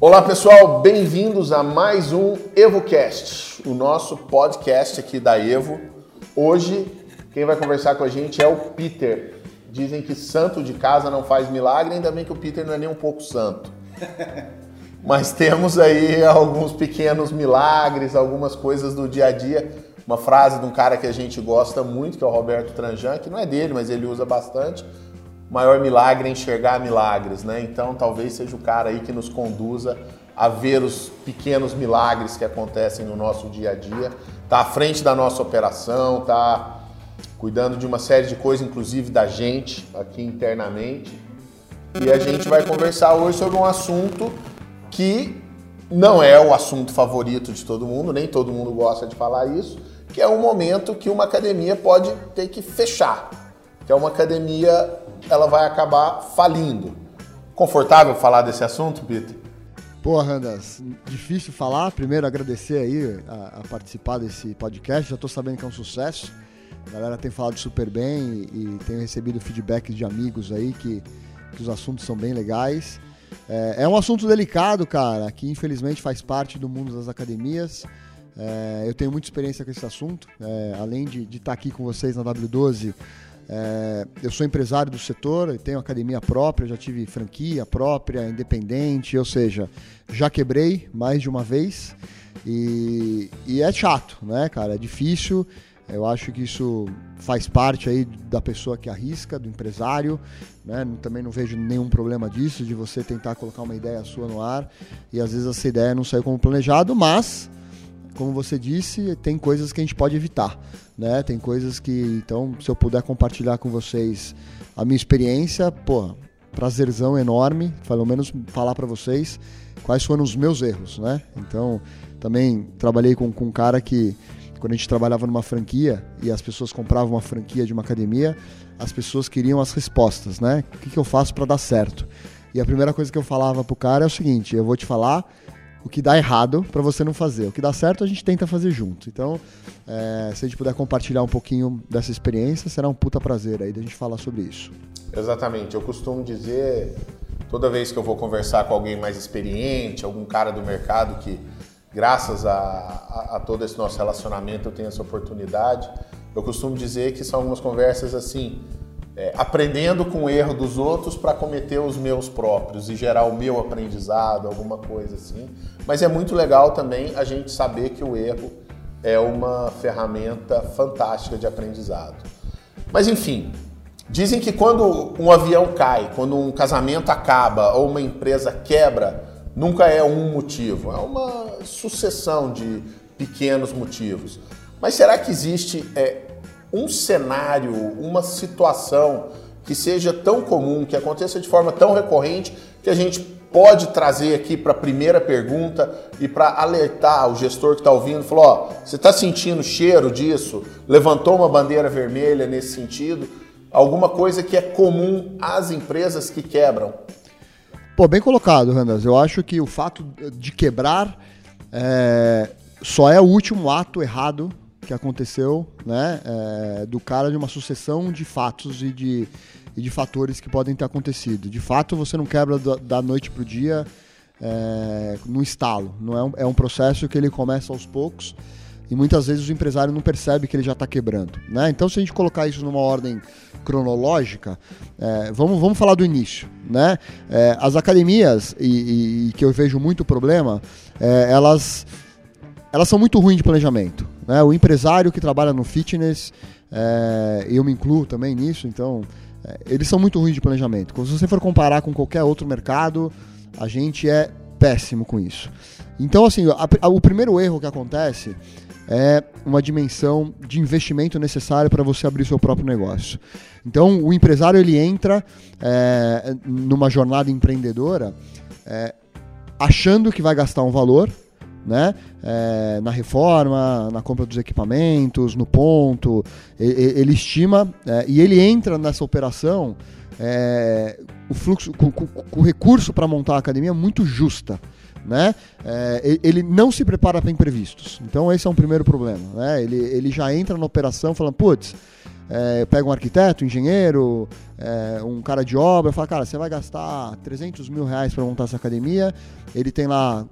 Olá pessoal, bem-vindos a mais um EvoCast, o nosso podcast aqui da Evo. Hoje, quem vai conversar com a gente é o Peter. Dizem que santo de casa não faz milagre, ainda bem que o Peter não é nem um pouco santo. Mas temos aí alguns pequenos milagres, algumas coisas do dia a dia. Uma frase de um cara que a gente gosta muito, que é o Roberto Tranjan, que não é dele, mas ele usa bastante maior milagre é enxergar milagres, né? Então talvez seja o cara aí que nos conduza a ver os pequenos milagres que acontecem no nosso dia a dia, tá à frente da nossa operação, tá cuidando de uma série de coisas, inclusive da gente aqui internamente. E a gente vai conversar hoje sobre um assunto que não é o assunto favorito de todo mundo, nem todo mundo gosta de falar isso, que é um momento que uma academia pode ter que fechar, que é uma academia ela vai acabar falindo. Confortável falar desse assunto, Peter? Pô, Randas, difícil falar. Primeiro, agradecer aí a, a participar desse podcast. Já estou sabendo que é um sucesso. A galera tem falado super bem e, e tenho recebido feedbacks de amigos aí que, que os assuntos são bem legais. É, é, um assunto delicado, cara, que infelizmente faz parte do mundo das academias. É, eu tenho muita experiência com esse assunto. É, além de estar tá aqui com vocês na W12, é, eu sou empresário do setor, tenho academia própria, já tive franquia própria, independente, ou seja, já quebrei mais de uma vez e, e é chato, né, cara? É difícil. Eu acho que isso faz parte aí da pessoa que arrisca, do empresário, né? Também não vejo nenhum problema disso, de você tentar colocar uma ideia sua no ar e às vezes essa ideia não saiu como planejado, mas como você disse, tem coisas que a gente pode evitar, né? Tem coisas que, então, se eu puder compartilhar com vocês a minha experiência, pô, prazerzão enorme, pelo menos falar para vocês quais foram os meus erros, né? Então, também trabalhei com, com um cara que, quando a gente trabalhava numa franquia e as pessoas compravam uma franquia de uma academia, as pessoas queriam as respostas, né? O que, que eu faço para dar certo? E a primeira coisa que eu falava pro cara é o seguinte: eu vou te falar o que dá errado para você não fazer. O que dá certo a gente tenta fazer junto. Então, é, se a gente puder compartilhar um pouquinho dessa experiência, será um puta prazer aí da gente falar sobre isso. Exatamente. Eu costumo dizer, toda vez que eu vou conversar com alguém mais experiente, algum cara do mercado que, graças a, a, a todo esse nosso relacionamento, eu tenho essa oportunidade, eu costumo dizer que são algumas conversas assim é, aprendendo com o erro dos outros para cometer os meus próprios e gerar o meu aprendizado, alguma coisa assim. Mas é muito legal também a gente saber que o erro é uma ferramenta fantástica de aprendizado. Mas enfim, dizem que quando um avião cai, quando um casamento acaba ou uma empresa quebra, nunca é um motivo, é uma sucessão de pequenos motivos. Mas será que existe é, um cenário, uma situação que seja tão comum, que aconteça de forma tão recorrente, que a gente pode trazer aqui para a primeira pergunta e para alertar o gestor que está ouvindo, falou, ó, você está sentindo cheiro disso? Levantou uma bandeira vermelha nesse sentido? Alguma coisa que é comum às empresas que quebram? Pô, bem colocado, Randas. Eu acho que o fato de quebrar é, só é o último ato errado que aconteceu, né, é, do cara de uma sucessão de fatos e de, e de fatores que podem ter acontecido. De fato, você não quebra da, da noite para o dia é, no estalo. Não é um, é um processo que ele começa aos poucos e muitas vezes o empresário não percebe que ele já está quebrando. Né? Então, se a gente colocar isso numa ordem cronológica, é, vamos, vamos falar do início. Né? É, as academias, e, e, que eu vejo muito problema, é, elas elas são muito ruins de planejamento. Né? O empresário que trabalha no fitness, é, eu me incluo também nisso, então é, eles são muito ruins de planejamento. Se você for comparar com qualquer outro mercado, a gente é péssimo com isso. Então, assim, a, a, o primeiro erro que acontece é uma dimensão de investimento necessário para você abrir seu próprio negócio. Então, o empresário ele entra é, numa jornada empreendedora é, achando que vai gastar um valor né? É, na reforma, na compra dos equipamentos, no ponto. Ele, ele estima é, e ele entra nessa operação é, o fluxo, com, recurso para montar a academia muito justa. Né? É, ele não se prepara para imprevistos. Então esse é um primeiro problema, né? Ele, ele já entra na operação falando, putz, é, pega um arquiteto, um engenheiro, é, um cara de obra, fala, cara, você vai gastar 300 mil reais para montar essa academia, ele tem lá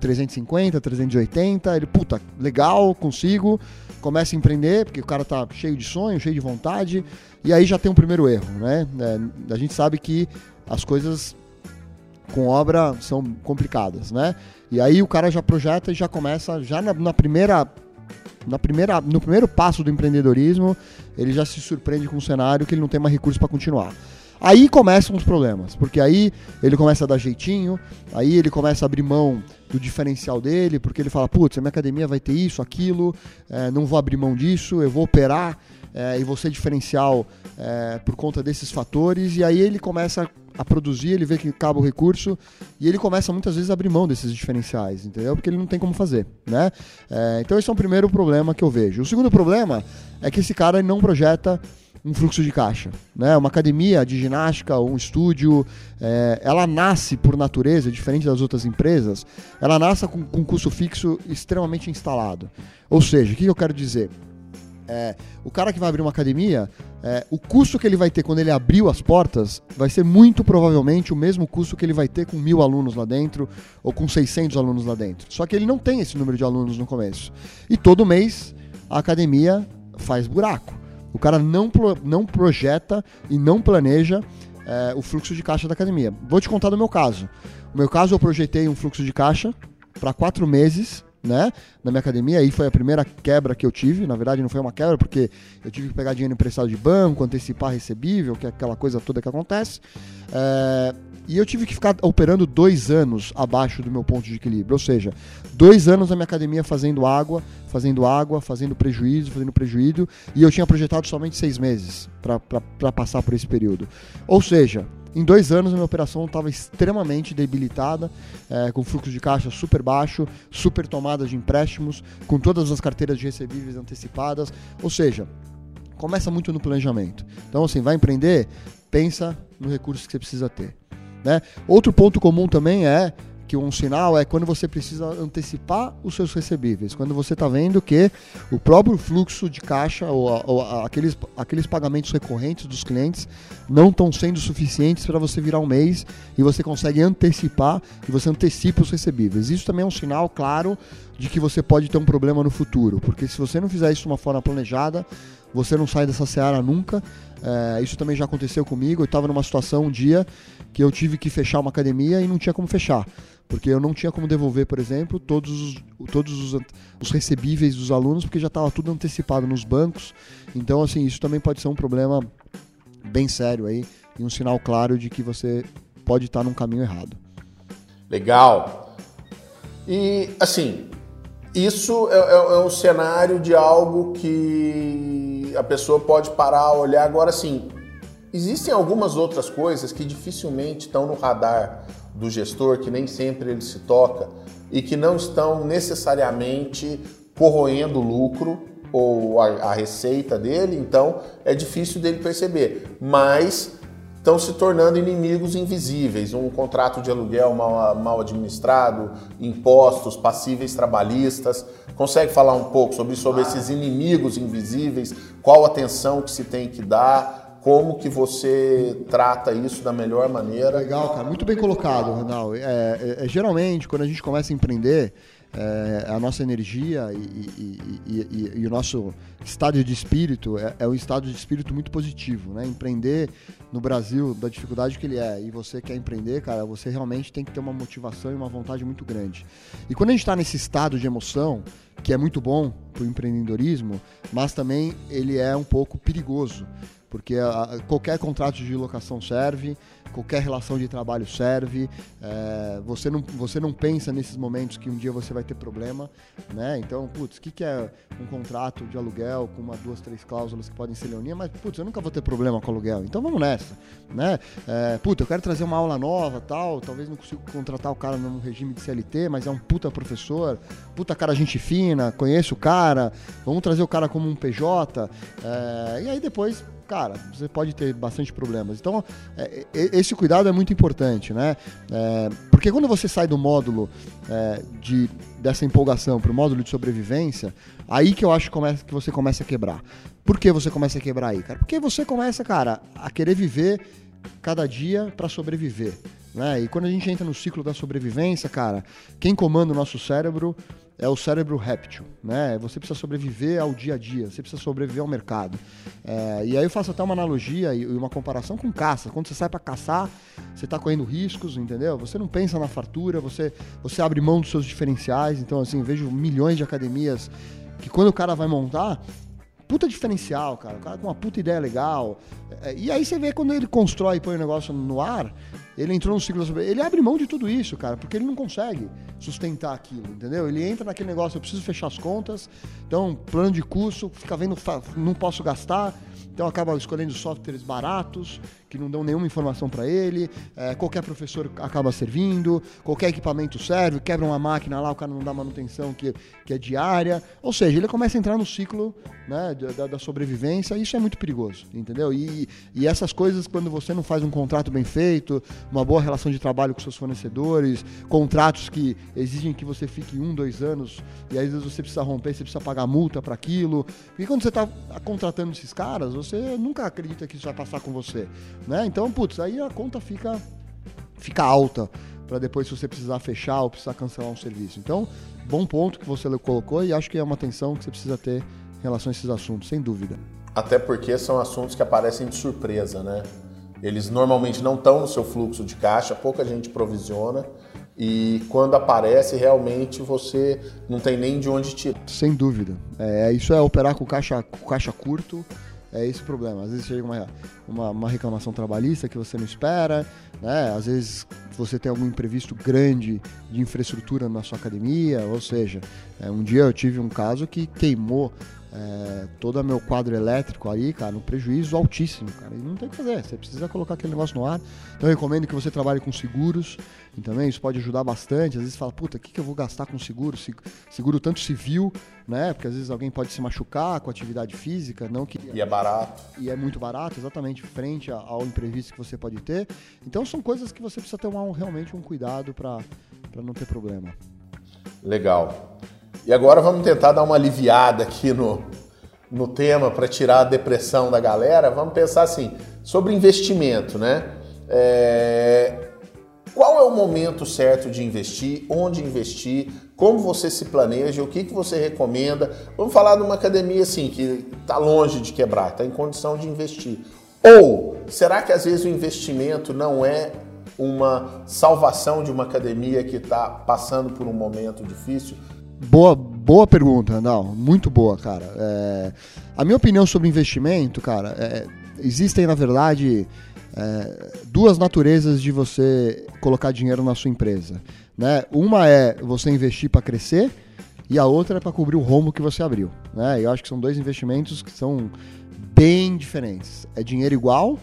350, 380, ele, puta, legal, consigo, começa a empreender, porque o cara tá cheio de sonho, cheio de vontade, e aí já tem um primeiro erro, né? É, a gente sabe que as coisas com obra são complicadas, né? E aí o cara já projeta e já começa, já na, na primeira na primeira, no primeiro passo do empreendedorismo, ele já se surpreende com um cenário que ele não tem mais recursos para continuar. Aí começam os problemas, porque aí ele começa a dar jeitinho, aí ele começa a abrir mão do diferencial dele, porque ele fala, putz, a minha academia vai ter isso, aquilo, é, não vou abrir mão disso, eu vou operar é, e ser diferencial é, por conta desses fatores, e aí ele começa a produzir, ele vê que acaba o recurso, e ele começa muitas vezes a abrir mão desses diferenciais, entendeu? Porque ele não tem como fazer, né? É, então esse é o primeiro problema que eu vejo. O segundo problema é que esse cara não projeta um fluxo de caixa. Né? Uma academia de ginástica, um estúdio, é, ela nasce por natureza, diferente das outras empresas, ela nasce com, com custo fixo extremamente instalado. Ou seja, o que eu quero dizer? É, o cara que vai abrir uma academia, é, o custo que ele vai ter quando ele abriu as portas vai ser muito provavelmente o mesmo custo que ele vai ter com mil alunos lá dentro ou com 600 alunos lá dentro. Só que ele não tem esse número de alunos no começo. E todo mês a academia faz buraco. O cara não, não projeta e não planeja é, o fluxo de caixa da academia. Vou te contar do meu caso. No meu caso, eu projetei um fluxo de caixa para quatro meses né, na minha academia. Aí foi a primeira quebra que eu tive. Na verdade, não foi uma quebra, porque eu tive que pegar dinheiro emprestado de banco, antecipar recebível, que é aquela coisa toda que acontece. É, e eu tive que ficar operando dois anos abaixo do meu ponto de equilíbrio. Ou seja, dois anos na minha academia fazendo água, fazendo água, fazendo prejuízo, fazendo prejuízo. E eu tinha projetado somente seis meses para passar por esse período. Ou seja, em dois anos a minha operação estava extremamente debilitada, é, com fluxo de caixa super baixo, super tomada de empréstimos, com todas as carteiras de recebíveis antecipadas. Ou seja, começa muito no planejamento. Então, assim, vai empreender, pensa no recurso que você precisa ter. Né? Outro ponto comum também é que um sinal é quando você precisa antecipar os seus recebíveis, quando você está vendo que o próprio fluxo de caixa ou, ou aqueles, aqueles pagamentos recorrentes dos clientes não estão sendo suficientes para você virar um mês e você consegue antecipar e você antecipa os recebíveis. Isso também é um sinal claro de que você pode ter um problema no futuro, porque se você não fizer isso de uma forma planejada, você não sai dessa seara nunca. É, isso também já aconteceu comigo. Eu estava numa situação um dia que eu tive que fechar uma academia e não tinha como fechar. Porque eu não tinha como devolver, por exemplo, todos os, todos os, os recebíveis dos alunos, porque já estava tudo antecipado nos bancos. Então, assim, isso também pode ser um problema bem sério aí e um sinal claro de que você pode estar num caminho errado. Legal. E, assim, isso é, é, é um cenário de algo que a pessoa pode parar olhar. Agora, assim, existem algumas outras coisas que dificilmente estão no radar do gestor, que nem sempre ele se toca e que não estão necessariamente corroendo o lucro ou a, a receita dele, então é difícil dele perceber. Mas estão se tornando inimigos invisíveis. Um contrato de aluguel mal, mal, administrado, impostos, passíveis trabalhistas. Consegue falar um pouco sobre, sobre esses inimigos invisíveis? Qual atenção que se tem que dar? como que você trata isso da melhor maneira. Legal, cara. Muito bem colocado, Ronaldo. É, é, é, geralmente, quando a gente começa a empreender, é, a nossa energia e, e, e, e, o nosso estado de espírito é, é, um estado de espírito muito positivo, né? Empreender no Brasil, da dificuldade que ele é, e você quer empreender, cara, você realmente tem que ter uma motivação e uma vontade muito grande. E quando a gente está nesse estado de emoção, que é muito bom para o empreendedorismo, mas também ele é um pouco perigoso porque a, qualquer contrato de locação serve, qualquer relação de trabalho serve. É, você, não, você não pensa nesses momentos que um dia você vai ter problema, né? Então, putz, o que, que é um contrato de aluguel com uma, duas, três cláusulas que podem ser leoninas? Mas, putz, eu nunca vou ter problema com aluguel, então vamos nessa, né? É, putz, eu quero trazer uma aula nova, tal, talvez não consiga contratar o cara num regime de CLT, mas é um puta professor, puta cara gente fina, conheço o cara, vamos trazer o cara como um PJ, é, e aí depois cara, você pode ter bastante problemas. Então, é, esse cuidado é muito importante, né? É, porque quando você sai do módulo é, de, dessa empolgação para o módulo de sobrevivência, aí que eu acho que, começa, que você começa a quebrar. Por que você começa a quebrar aí, cara? Porque você começa, cara, a querer viver cada dia para sobreviver. Né? E quando a gente entra no ciclo da sobrevivência, cara, quem comanda o nosso cérebro é o cérebro réptil, né? Você precisa sobreviver ao dia a dia, você precisa sobreviver ao mercado. É, e aí eu faço até uma analogia e uma comparação com caça. Quando você sai para caçar, você está correndo riscos, entendeu? Você não pensa na fartura, você, você abre mão dos seus diferenciais. Então, assim, vejo milhões de academias que quando o cara vai montar, puta diferencial, cara. O cara com uma puta ideia legal. É, e aí você vê quando ele constrói e põe o negócio no ar, ele entrou no ciclo Ele abre mão de tudo isso, cara, porque ele não consegue sustentar aquilo, entendeu? Ele entra naquele negócio, eu preciso fechar as contas, então, plano de curso, fica vendo, não posso gastar, então acaba escolhendo softwares baratos, que não dão nenhuma informação para ele, é, qualquer professor acaba servindo, qualquer equipamento serve, quebra uma máquina lá, o cara não dá manutenção que, que é diária. Ou seja, ele começa a entrar no ciclo né, da, da sobrevivência e isso é muito perigoso, entendeu? E, e essas coisas, quando você não faz um contrato bem feito, uma boa relação de trabalho com seus fornecedores, contratos que exigem que você fique um, dois anos e às vezes você precisa romper, você precisa pagar multa para aquilo. Porque quando você está contratando esses caras, você nunca acredita que isso vai passar com você, né? Então, putz, aí a conta fica fica alta para depois se você precisar fechar ou precisar cancelar um serviço. Então, bom ponto que você colocou e acho que é uma atenção que você precisa ter em relação a esses assuntos, sem dúvida. Até porque são assuntos que aparecem de surpresa, né? Eles normalmente não estão no seu fluxo de caixa, pouca gente provisiona e quando aparece realmente você não tem nem de onde tirar. Sem dúvida. É, isso é operar com caixa, com caixa curto é esse o problema. Às vezes chega uma, uma, uma, reclamação trabalhista que você não espera, né? Às vezes você tem algum imprevisto grande de infraestrutura na sua academia, ou seja, é, um dia eu tive um caso que queimou é, todo o meu quadro elétrico aí, cara, um prejuízo altíssimo, cara. E não tem o que fazer, você precisa colocar aquele negócio no ar. Então eu recomendo que você trabalhe com seguros, e também isso pode ajudar bastante. Às vezes fala, puta, o que, que eu vou gastar com seguro? Seguro tanto civil, né? Porque às vezes alguém pode se machucar com atividade física, não que. E é barato. E é muito barato, exatamente, frente ao imprevisto que você pode ter. Então são coisas que você precisa ter um, realmente um cuidado para não ter problema. Legal. E agora vamos tentar dar uma aliviada aqui no, no tema para tirar a depressão da galera. Vamos pensar assim, sobre investimento, né? É... Qual é o momento certo de investir? Onde investir? Como você se planeja? O que, que você recomenda? Vamos falar de uma academia assim, que está longe de quebrar, está em condição de investir. Ou será que às vezes o investimento não é uma salvação de uma academia que está passando por um momento difícil? Boa, boa pergunta, não, muito boa, cara. É, a minha opinião sobre investimento, cara, é, existem na verdade é, duas naturezas de você colocar dinheiro na sua empresa. Né? Uma é você investir para crescer e a outra é para cobrir o rombo que você abriu. Né? Eu acho que são dois investimentos que são bem diferentes. É dinheiro igual,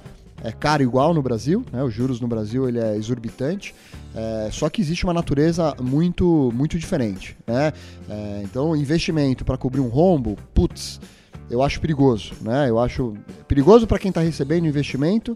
é caro igual no Brasil, né? os juros no Brasil ele é exorbitante, é, só que existe uma natureza muito, muito diferente. Né? É, então, investimento para cobrir um rombo, putz, eu acho perigoso. Né? Eu acho perigoso para quem está recebendo investimento,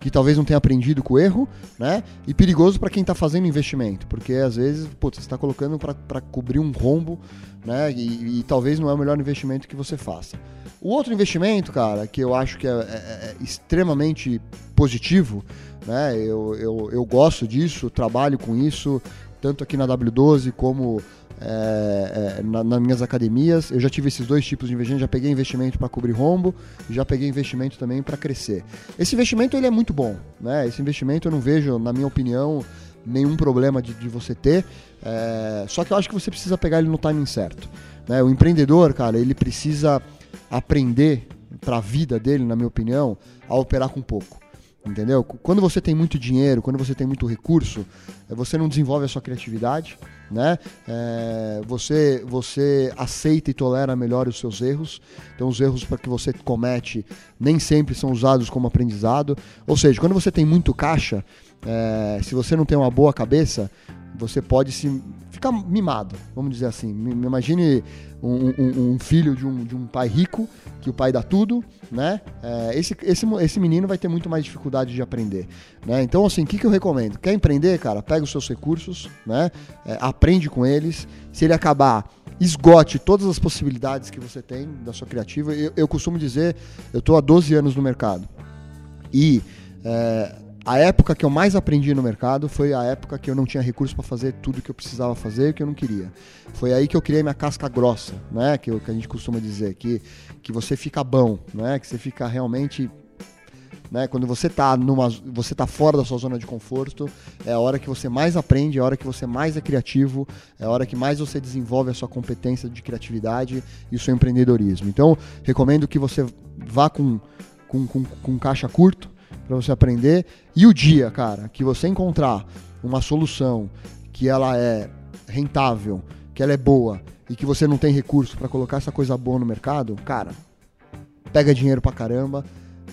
que talvez não tenha aprendido com o erro, né? e perigoso para quem está fazendo investimento, porque às vezes putz, você está colocando para cobrir um rombo né? E, e, talvez não é o melhor investimento que você faça. O outro investimento, cara, que eu acho que é, é, é extremamente positivo, né? Eu, eu, eu gosto disso, trabalho com isso, tanto aqui na W12 como é, é, na, nas minhas academias. Eu já tive esses dois tipos de investimento, já peguei investimento para cobrir rombo já peguei investimento também para crescer. Esse investimento ele é muito bom, né? Esse investimento eu não vejo, na minha opinião, nenhum problema de, de você ter. É, só que eu acho que você precisa pegar ele no timing certo. Né? O empreendedor, cara, ele precisa aprender para a vida dele, na minha opinião, a operar com pouco. Entendeu? Quando você tem muito dinheiro, quando você tem muito recurso, você não desenvolve a sua criatividade, né? É, você, você aceita e tolera melhor os seus erros. Então, os erros para que você comete nem sempre são usados como aprendizado. Ou seja, quando você tem muito caixa, é, se você não tem uma boa cabeça, você pode se ficar mimado, vamos dizer assim. Imagine um, um, um, filho de um, de um pai rico, que o pai dá tudo, né? É, esse, esse, esse menino vai ter muito mais dificuldade de aprender, né? Então, assim, o que, que eu recomendo? Quer empreender, cara? Pega os seus recursos, né? É, aprende com eles. Se ele acabar esgote todas as possibilidades que você tem da sua criativa. Eu, eu costumo dizer, eu estou há 12 anos no mercado. E é, a época que eu mais aprendi no mercado foi a época que eu não tinha recursos para fazer tudo que eu precisava fazer e que eu não queria. Foi aí que eu criei minha casca grossa, né? Que, eu, que a gente costuma dizer, que, que você fica bom, né? Que você fica realmente né? Quando você está numa, você tá fora da sua zona de conforto, é a hora que você mais aprende, é a hora que você mais é criativo, é a hora que mais você desenvolve a sua competência de criatividade e o seu empreendedorismo. Então, recomendo que você vá com, com, com, com caixa curto, para você aprender. E o dia, cara, que você encontrar uma solução que ela é rentável, que ela é boa e que você não tem recurso para colocar essa coisa boa no mercado, cara, pega dinheiro pra caramba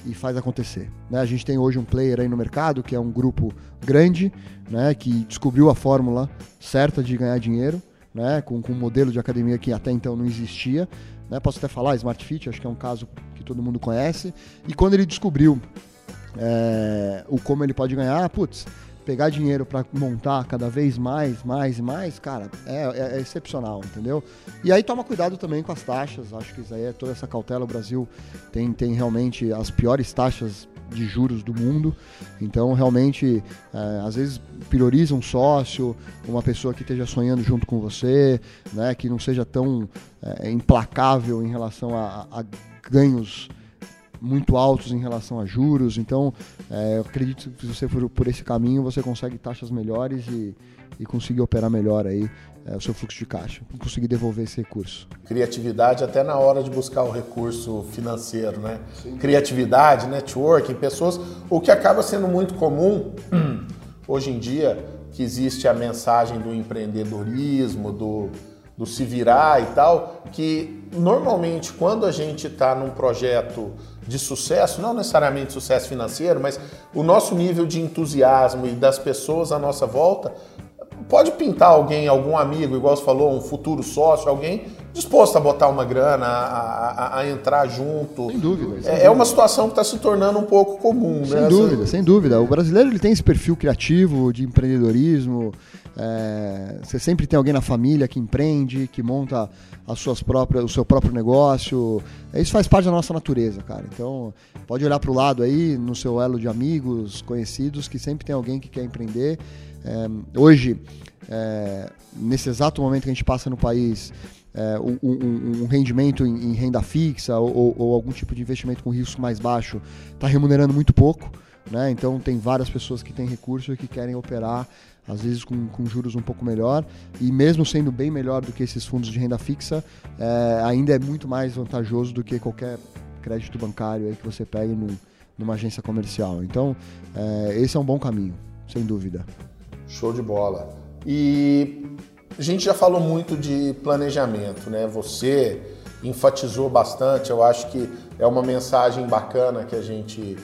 e faz acontecer. Né? A gente tem hoje um player aí no mercado que é um grupo grande, né, que descobriu a fórmula certa de ganhar dinheiro, né, com, com um modelo de academia que até então não existia. Né? Posso até falar, Smart Fit, acho que é um caso que todo mundo conhece. E quando ele descobriu é, o como ele pode ganhar, putz, pegar dinheiro para montar cada vez mais, mais e mais, cara, é, é, é, excepcional, entendeu? E aí toma cuidado também com as taxas, acho que isso aí é toda essa cautela. O Brasil tem, tem realmente as piores taxas de juros do mundo, então realmente é, às vezes prioriza um sócio, uma pessoa que esteja sonhando junto com você, né, que não seja tão é, implacável em relação a, a ganhos muito altos em relação a juros. Então, é, eu acredito que se você for por esse caminho, você consegue taxas melhores e, e conseguir operar melhor aí é, o seu fluxo de caixa, conseguir devolver esse recurso. Criatividade até na hora de buscar o recurso financeiro, né? Sim. Criatividade, networking, pessoas, o que acaba sendo muito comum hoje em dia, que existe a mensagem do empreendedorismo, do do se virar e tal, que normalmente quando a gente está num projeto de sucesso, não necessariamente sucesso financeiro, mas o nosso nível de entusiasmo e das pessoas à nossa volta pode pintar alguém, algum amigo, igual você falou, um futuro sócio, alguém disposto a botar uma grana, a, a, a entrar junto. Sem dúvida. Sem é, é uma situação que está se tornando um pouco comum. Sem né? dúvida, sem dúvida. O brasileiro ele tem esse perfil criativo de empreendedorismo. É, você sempre tem alguém na família que empreende, que monta as suas próprias, o seu próprio negócio. Isso faz parte da nossa natureza, cara. Então, pode olhar para o lado aí, no seu elo de amigos, conhecidos, que sempre tem alguém que quer empreender. É, hoje, é, nesse exato momento que a gente passa no país, é, um, um, um, rendimento em, em renda fixa ou, ou, algum tipo de investimento com risco mais baixo está remunerando muito pouco. Né? Então, tem várias pessoas que têm recursos e que querem operar às vezes com, com, juros um pouco melhor, e mesmo sendo bem melhor do que esses fundos de renda fixa, é, ainda é muito mais vantajoso do que qualquer crédito bancário que você pegue no, numa agência comercial. Então, é, esse é um bom caminho, sem dúvida. Show de bola. E a gente já falou muito de planejamento, né? Você enfatizou bastante, eu acho que é uma mensagem bacana que a gente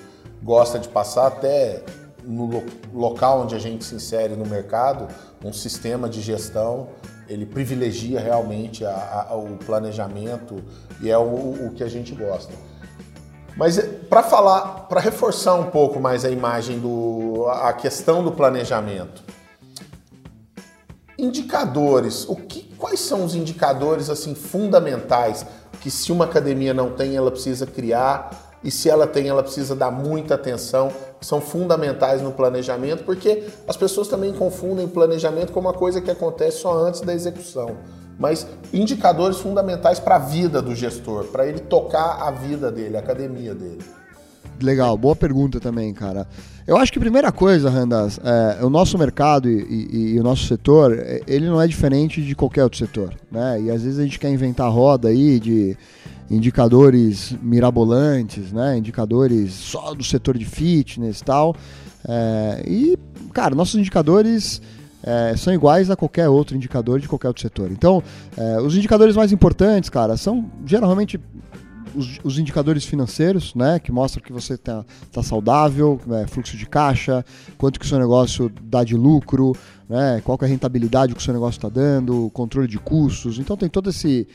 gosta de passar até no local onde a gente se insere no mercado, um sistema de gestão, ele privilegia realmente a, a, o planejamento e é o, o que a gente gosta. Mas eh, para falar, para reforçar um pouco mais a imagem do a questão do planejamento, indicadores, o que, quais são os indicadores assim fundamentais que se uma academia não tem, ela precisa criar e se ela tem, ela precisa dar muita atenção, são fundamentais no planejamento, porque as pessoas também confundem planejamento com uma coisa que acontece só antes da execução. Mas indicadores fundamentais para a vida do gestor, para ele tocar a vida dele, a academia dele. Legal, boa pergunta também, cara. Eu acho que a primeira coisa, Randas, é, o nosso mercado e, e, e, o nosso setor, é, ele não é diferente de qualquer outro setor, né? E às vezes a gente quer inventar roda aí de indicadores mirabolantes, né? Indicadores só do setor de fitness e tal. É, e, cara, nossos indicadores é, são iguais a qualquer outro indicador de qualquer outro setor. Então, é, os indicadores mais importantes, cara, são geralmente os, os, indicadores financeiros, né, que mostram que você está tá saudável, é, fluxo de caixa, quanto que o seu negócio dá de lucro, né, qual é a rentabilidade que o seu negócio está dando, controle de custos. Então tem todo esse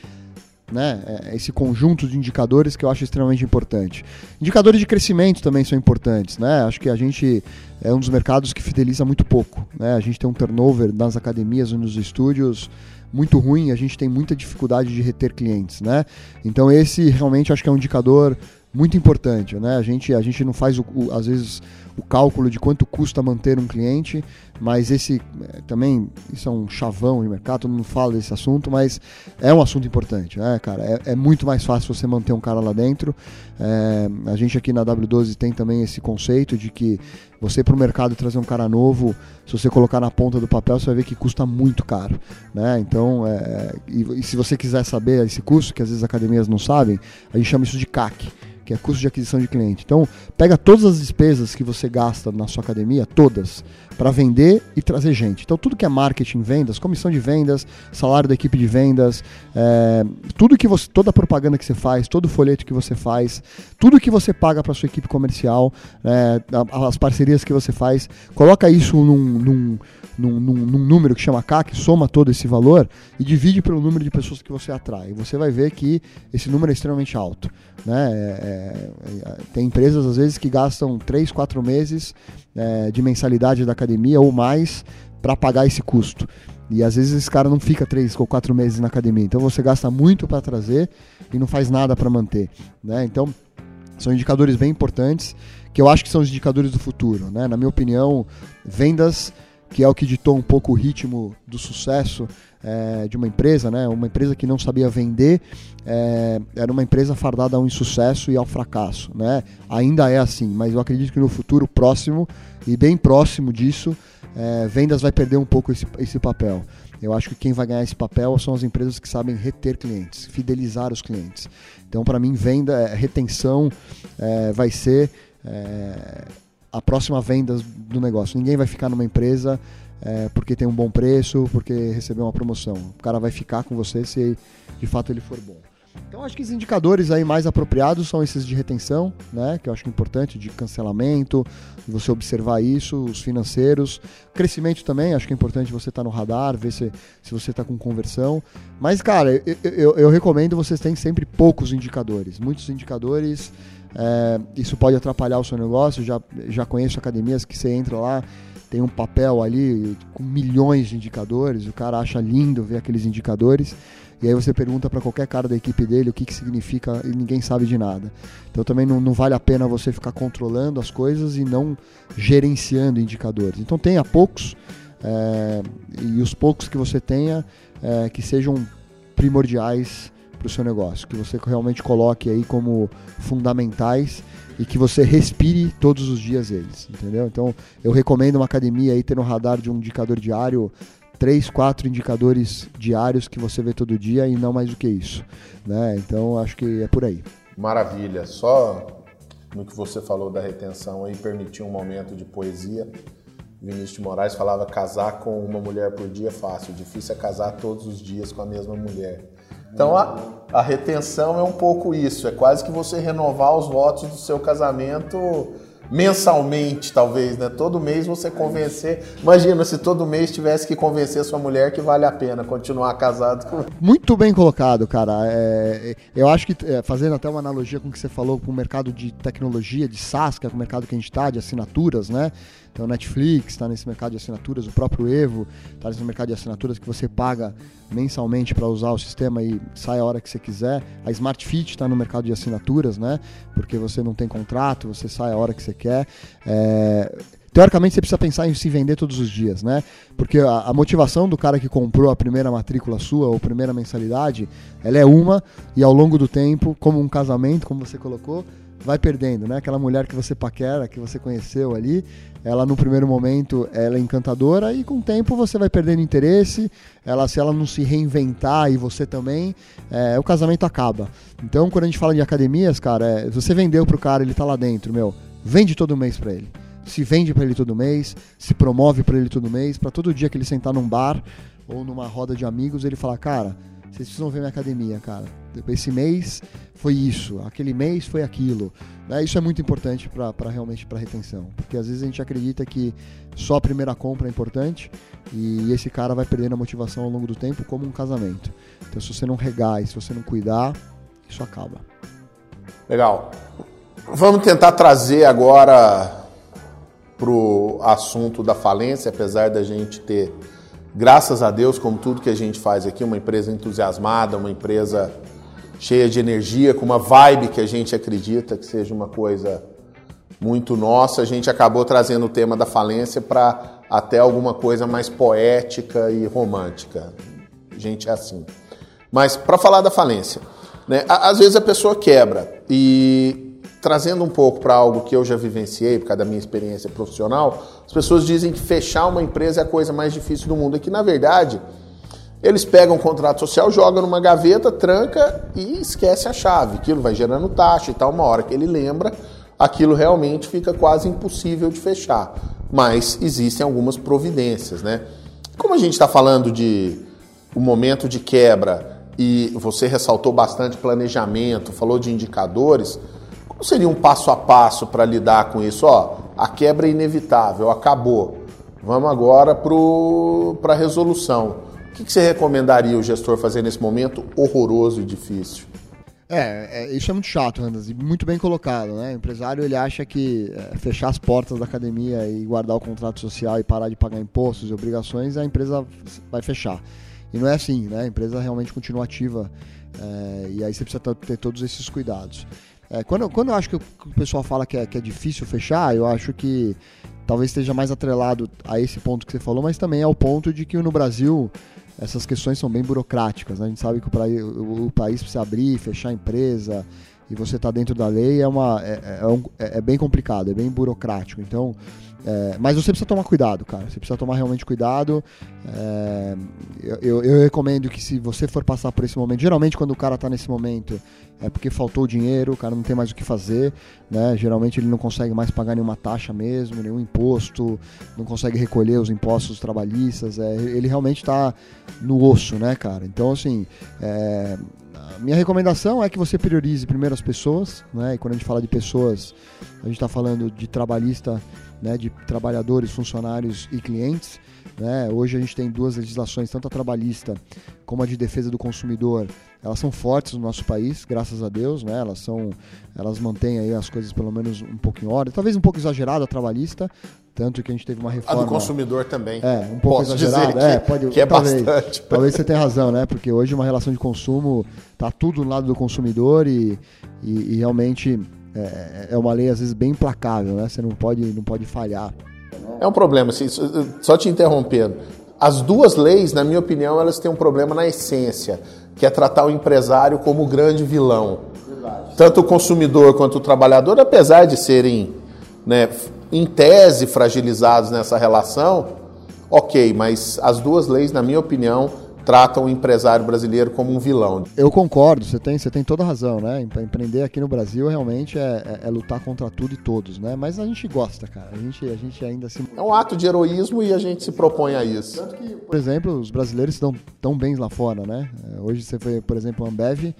né, é, esse conjunto de indicadores que eu acho extremamente importante. Indicadores de crescimento também são importantes, né? Acho que a gente é um dos mercados que fideliza muito pouco, né? A gente tem um turnover nas academias e nos estúdios muito ruim, a gente tem muita dificuldade de reter clientes, né? Então esse realmente acho que é um indicador muito importante, né? A gente, a gente não faz, o, o, às vezes, o cálculo de quanto custa manter um cliente, mas esse é, também, isso é um chavão de mercado, todo mundo fala desse assunto, mas é um assunto importante, né, cara? É, é muito mais fácil você manter um cara lá dentro. É, a gente aqui na W12 tem também esse conceito de que você para o mercado trazer um cara novo, se você colocar na ponta do papel, você vai ver que custa muito caro, né? Então, é, e, e se você quiser saber esse custo, que às vezes as academias não sabem, a gente chama isso de CAC que é custo de aquisição de cliente. Então, pega todas as despesas que você gasta na sua academia, todas, para vender e trazer gente. Então, tudo que é marketing, vendas, comissão de vendas, salário da equipe de vendas, é, tudo que você, toda a propaganda que você faz, todo o folheto que você faz, tudo que você paga para sua equipe comercial, é, as parcerias que você faz, coloca isso num, num num, num, número que chama CAC, soma todo esse valor e divide pelo número de pessoas que você atrai. Você vai ver que esse número é extremamente alto. Né? É, é, tem empresas, às vezes, que gastam 3, 4 meses é, de mensalidade da academia ou mais para pagar esse custo. E às vezes esse cara não fica 3 ou 4 meses na academia. Então você gasta muito para trazer e não faz nada para manter. Né? Então são indicadores bem importantes que eu acho que são os indicadores do futuro. Né? Na minha opinião, vendas que é o que ditou um pouco o ritmo do sucesso é, de uma empresa, né? Uma empresa que não sabia vender é, era uma empresa fardada ao insucesso e ao fracasso, né? Ainda é assim, mas eu acredito que no futuro próximo e bem próximo disso, é, vendas vai perder um pouco esse, esse papel. Eu acho que quem vai ganhar esse papel são as empresas que sabem reter clientes, fidelizar os clientes. Então, para mim, venda, é, retenção é, vai ser é, a próxima venda do negócio. Ninguém vai ficar numa empresa é, porque tem um bom preço, porque recebeu uma promoção. O cara vai ficar com você se de fato ele for bom. Então acho que os indicadores aí mais apropriados são esses de retenção, né, que eu acho que é importante, de cancelamento, você observar isso, os financeiros, crescimento também, acho que é importante você estar tá no radar, ver se, se você está com conversão. Mas, cara, eu, eu, eu recomendo vocês terem sempre poucos indicadores. Muitos indicadores é, isso pode atrapalhar o seu negócio. Já, já conheço academias que você entra lá, tem um papel ali com milhões de indicadores, o cara acha lindo ver aqueles indicadores. E aí você pergunta para qualquer cara da equipe dele o que, que significa e ninguém sabe de nada. Então também não, não vale a pena você ficar controlando as coisas e não gerenciando indicadores. Então tenha poucos é, e os poucos que você tenha é, que sejam primordiais para o seu negócio, que você realmente coloque aí como fundamentais e que você respire todos os dias eles, entendeu? Então eu recomendo uma academia aí ter no radar de um indicador diário três, quatro indicadores diários que você vê todo dia e não mais do que isso, né? Então acho que é por aí. Maravilha. Só no que você falou da retenção aí permitiu um momento de poesia. Vinícius de Moraes falava casar com uma mulher por dia é fácil, difícil é casar todos os dias com a mesma mulher. Então a, a retenção é um pouco isso, é quase que você renovar os votos do seu casamento mensalmente, talvez, né? Todo mês você convencer. Imagina se todo mês tivesse que convencer sua mulher que vale a pena continuar casado com. Muito bem colocado, cara. É, eu acho que, é, fazendo até uma analogia com o que você falou com o mercado de tecnologia, de SaaS, que é o mercado que a gente está, de assinaturas, né? Então, Netflix está nesse mercado de assinaturas, o próprio Evo está nesse mercado de assinaturas que você paga mensalmente para usar o sistema e sai a hora que você quiser. A Smart Fit está no mercado de assinaturas, né? Porque você não tem contrato, você sai a hora que você quer. É... Teoricamente você precisa pensar em se vender todos os dias, né? Porque a, a, motivação do cara que comprou a primeira matrícula sua ou primeira mensalidade, ela é uma e ao longo do tempo, como um casamento, como você colocou, vai perdendo, né? Aquela mulher que você paquera, que você conheceu ali, ela no primeiro momento ela é encantadora e com o tempo você vai perdendo interesse. Ela se ela não se reinventar e você também, é, o casamento acaba. Então quando a gente fala de academias, cara, é, você vendeu pro cara, ele tá lá dentro, meu, vende todo mês para ele. Se vende para ele todo mês, se promove para ele todo mês, para todo dia que ele sentar num bar ou numa roda de amigos, ele falar, cara, vocês precisam ver minha academia, cara. Esse mês foi isso, aquele mês foi aquilo. Né? Isso é muito importante para realmente para retenção, porque às vezes a gente acredita que só a primeira compra é importante e esse cara vai perdendo a motivação ao longo do tempo, como um casamento. Então, se você não regar e se você não cuidar, isso acaba. Legal. Vamos tentar trazer agora para o assunto da falência, apesar da gente ter, graças a Deus, como tudo que a gente faz aqui, uma empresa entusiasmada, uma empresa cheia de energia, com uma vibe que a gente acredita que seja uma coisa muito nossa, a gente acabou trazendo o tema da falência para até alguma coisa mais poética e romântica. A gente é assim. Mas para falar da falência, né, às vezes a pessoa quebra e trazendo um pouco para algo que eu já vivenciei por causa da minha experiência profissional, as pessoas dizem que fechar uma empresa é a coisa mais difícil do mundo. E que na verdade eles pegam um contrato social, jogam numa gaveta, tranca e esquece a chave. Aquilo vai gerando taxa e tal. Uma hora que ele lembra, aquilo realmente fica quase impossível de fechar. Mas existem algumas providências, né? Como a gente está falando de o um momento de quebra e você ressaltou bastante planejamento, falou de indicadores, como seria um passo a passo para lidar com isso? Ó, a quebra é inevitável, acabou. Vamos agora para a resolução. O que, que você recomendaria o gestor fazer nesse momento horroroso e difícil? É, é, isso é muito chato, Randas, e muito bem colocado, né? O empresário ele acha que é, fechar as portas da academia e guardar o contrato social e parar de pagar impostos e obrigações, a empresa vai fechar. E não é assim, né? A empresa realmente continua ativa é, e aí você precisa ter todos esses cuidados. É, quando, quando eu acho que o pessoal fala que é, que é difícil fechar, eu acho que talvez esteja mais atrelado a esse ponto que você falou, mas também ao ponto de que no Brasil essas questões são bem burocráticas. Né? A gente sabe que o, país, o, país precisa abrir, fechar empresa e você está dentro da lei é, uma, é, é, é, um, é, é, bem complicado, é bem burocrático. Então, é, mas você precisa tomar cuidado, cara. Você precisa tomar realmente cuidado. É, eu, eu, recomendo que se você for passar por esse momento, geralmente quando o cara está nesse momento é porque faltou dinheiro, o cara não tem mais o que fazer, né? Geralmente ele não consegue mais pagar nenhuma taxa mesmo, nenhum imposto, não consegue recolher os impostos trabalhistas. É, ele realmente está no osso, né, cara? Então, assim, é, minha recomendação é que você priorize primeiro as pessoas, né? E quando a gente fala de pessoas, a gente está falando de trabalhista, né? De trabalhadores, funcionários e clientes. Né? Hoje a gente tem duas legislações, tanto a trabalhista como a de defesa do consumidor. Elas são fortes no nosso país, graças a Deus, né? Elas são, elas mantêm aí as coisas pelo menos um pouco em ordem. Talvez um pouco exagerado a trabalhista, tanto que a gente teve uma reforma. A do consumidor também. É, um pouco Posso exagerado. Dizer é, pode, que é talvez, bastante. Talvez você tenha razão, né? Porque hoje uma relação de consumo tá tudo no lado do consumidor e, e, e realmente é, é, uma lei às vezes bem implacável, né? Você não pode, não pode falhar. É um problema, assim, só te interrompendo. As duas leis, na minha opinião, elas têm um problema na essência, que é tratar o empresário como o grande vilão. Verdade. Tanto o consumidor quanto o trabalhador, apesar de serem, né, em tese, fragilizados nessa relação, ok, mas as duas leis, na minha opinião, tratam o empresário brasileiro como um vilão. Eu concordo, você tem, você tem toda razão, né? Empreender aqui no Brasil realmente é, é, é, lutar contra tudo e todos, né? Mas a gente gosta, cara. A gente, a gente ainda se. É um ato de heroísmo e a gente se propõe a isso. Que, por exemplo, os brasileiros estão tão bem lá fora, né? É, hoje você foi, por exemplo, Ambev.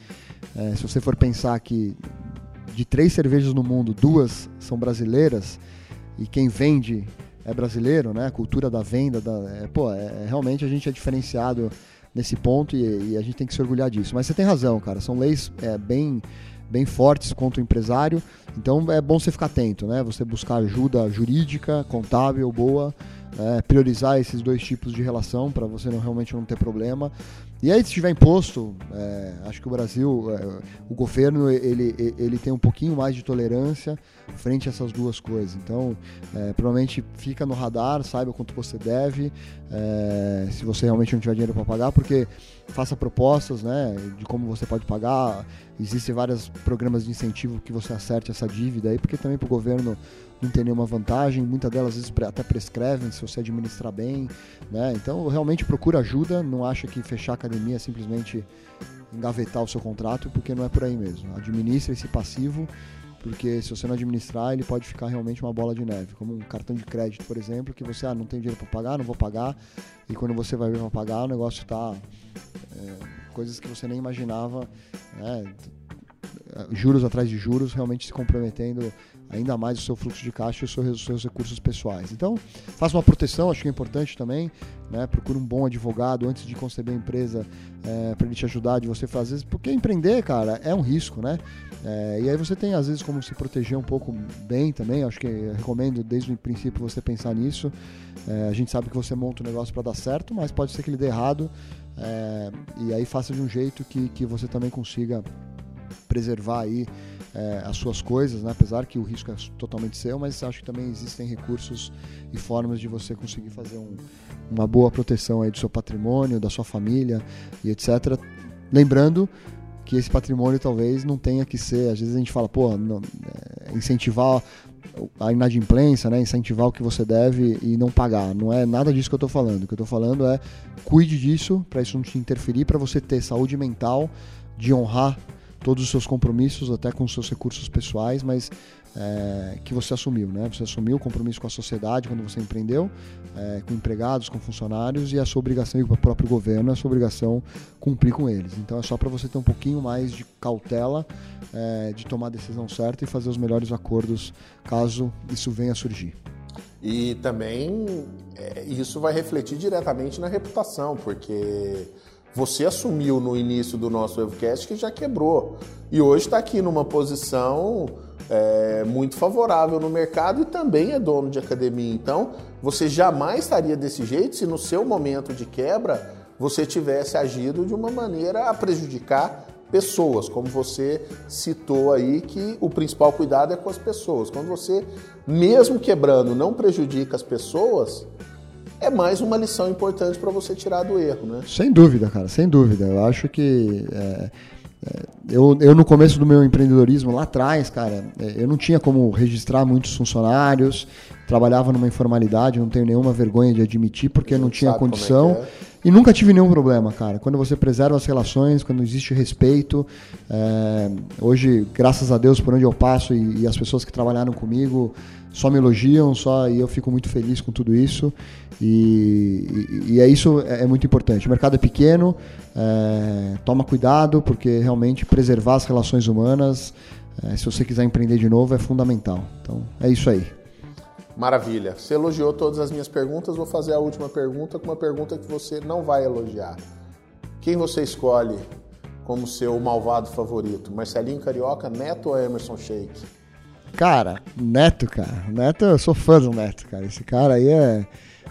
É, se você for pensar que de três cervejas no mundo, duas são brasileiras e quem vende é brasileiro, né? A cultura da venda, da, é, pô, é, realmente a gente é diferenciado nesse ponto e, e, a gente tem que se orgulhar disso. Mas você tem razão, cara. São leis é, bem, bem fortes contra o empresário. Então é bom você ficar atento, né? Você buscar ajuda jurídica, contábil, boa, é, priorizar esses dois tipos de relação para você não realmente não ter problema. E aí, se tiver imposto, é, acho que o Brasil, é, o governo, ele, ele tem um pouquinho mais de tolerância frente a essas duas coisas. Então, é, provavelmente fica no radar, saiba quanto você deve, é, se você realmente não tiver dinheiro para pagar, porque faça propostas né, de como você pode pagar. Existem vários programas de incentivo que você acerte essa dívida aí, porque também para o governo não tem nenhuma vantagem, muitas delas às vezes até prescrevem se você administrar bem, né? Então realmente procura ajuda, não acha que fechar a academia é simplesmente engavetar o seu contrato, porque não é por aí mesmo. Administre esse passivo, porque se você não administrar, ele pode ficar realmente uma bola de neve, como um cartão de crédito, por exemplo, que você ah, não tem dinheiro para pagar, não vou pagar, e quando você vai ver para pagar, o negócio está é, coisas que você nem imaginava, né, juros atrás de juros, realmente se comprometendo ainda mais o seu fluxo de caixa e os seus, os seus recursos pessoais. Então, faça uma proteção, acho que é importante também, né? Procure um bom advogado antes de conceber a empresa é, para ele te ajudar de você fazer, porque empreender, cara, é um risco, né? É, e aí você tem às vezes como se proteger um pouco bem também. Acho que recomendo desde o princípio você pensar nisso. É, a gente sabe que você monta um negócio para dar certo, mas pode ser que ele dê errado. É, e aí faça de um jeito que, que você também consiga preservar aí é, as suas coisas, né? apesar que o risco é totalmente seu, mas acho que também existem recursos e formas de você conseguir fazer um, uma boa proteção aí do seu patrimônio, da sua família e etc. Lembrando que esse patrimônio talvez não tenha que ser, às vezes a gente fala, pô, não, é, incentivar a inadimplência, né? incentivar o que você deve e não pagar. Não é nada disso que eu estou falando. O que eu estou falando é cuide disso para isso não te interferir, para você ter saúde mental de honrar todos os seus compromissos, até com os seus recursos pessoais, mas é, que você assumiu, né? Você assumiu o compromisso com a sociedade quando você empreendeu, é, com empregados, com funcionários e a sua obrigação e com o próprio governo, a sua obrigação cumprir com eles. Então é só para você ter um pouquinho mais de cautela é, de tomar a decisão certa e fazer os melhores acordos caso isso venha a surgir. E também é, isso vai refletir diretamente na reputação, porque você assumiu no início do nosso webcast que já quebrou. E hoje está aqui numa posição é, muito favorável no mercado e também é dono de academia. Então, você jamais estaria desse jeito se no seu momento de quebra você tivesse agido de uma maneira a prejudicar pessoas, como você citou aí que o principal cuidado é com as pessoas. Quando você, mesmo quebrando, não prejudica as pessoas, é mais uma lição importante para você tirar do erro, né? Sem dúvida, cara, sem dúvida. Eu acho que é, é, eu, eu no começo do meu empreendedorismo lá atrás, cara, é, eu não tinha como registrar muitos funcionários, trabalhava numa informalidade, não tenho nenhuma vergonha de admitir porque não tinha é condição. É e nunca tive nenhum problema, cara. Quando você preserva as relações, quando existe respeito. É, hoje, graças a Deus, por onde eu passo e, e, as pessoas que trabalharam comigo só me elogiam, só e eu fico muito feliz com tudo isso. E, e, e é isso é, é, muito importante. O mercado é pequeno, é, toma cuidado, porque realmente preservar as relações humanas, é, se você quiser empreender de novo, é fundamental. Então, é isso aí. Maravilha. Você elogiou todas as minhas perguntas, vou fazer a última pergunta com uma pergunta que você não vai elogiar. Quem você escolhe como seu malvado favorito? Marcelinho Carioca, Neto ou Emerson Sheik? Cara, Neto, cara. Neto, eu sou fã do Neto, cara. Esse cara aí é.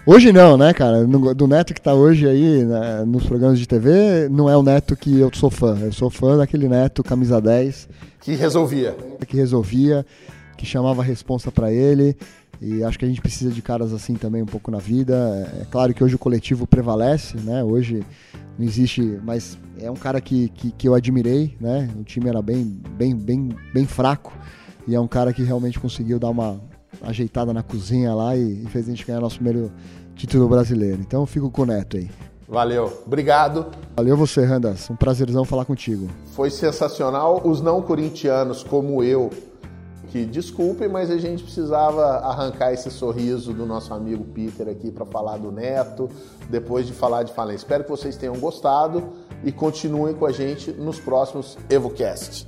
Hoje não, né, cara? Do Neto que tá hoje aí né, nos programas de TV, não é o Neto que eu sou fã. Eu sou fã daquele Neto camisa 10. Que resolvia. Que resolvia, que chamava a responsa para ele. E acho que a gente precisa de caras assim também um pouco na vida. É claro que hoje o coletivo prevalece, né? Hoje não existe, mas é um cara que, que, que eu admirei, né? O time era bem, bem, bem, bem fraco e é um cara que realmente conseguiu dar uma ajeitada na cozinha lá e, fez a gente ganhar nosso primeiro título brasileiro. Então eu fico com o Neto aí. Valeu, obrigado. Valeu você, Randas. Um prazerzão falar contigo. Foi sensacional. Os não corintianos, como eu, que desculpem, mas a gente precisava arrancar esse sorriso do nosso amigo Peter aqui para falar do Neto, depois de falar de falência. Espero que vocês tenham gostado e continuem com a gente nos próximos EvoCast.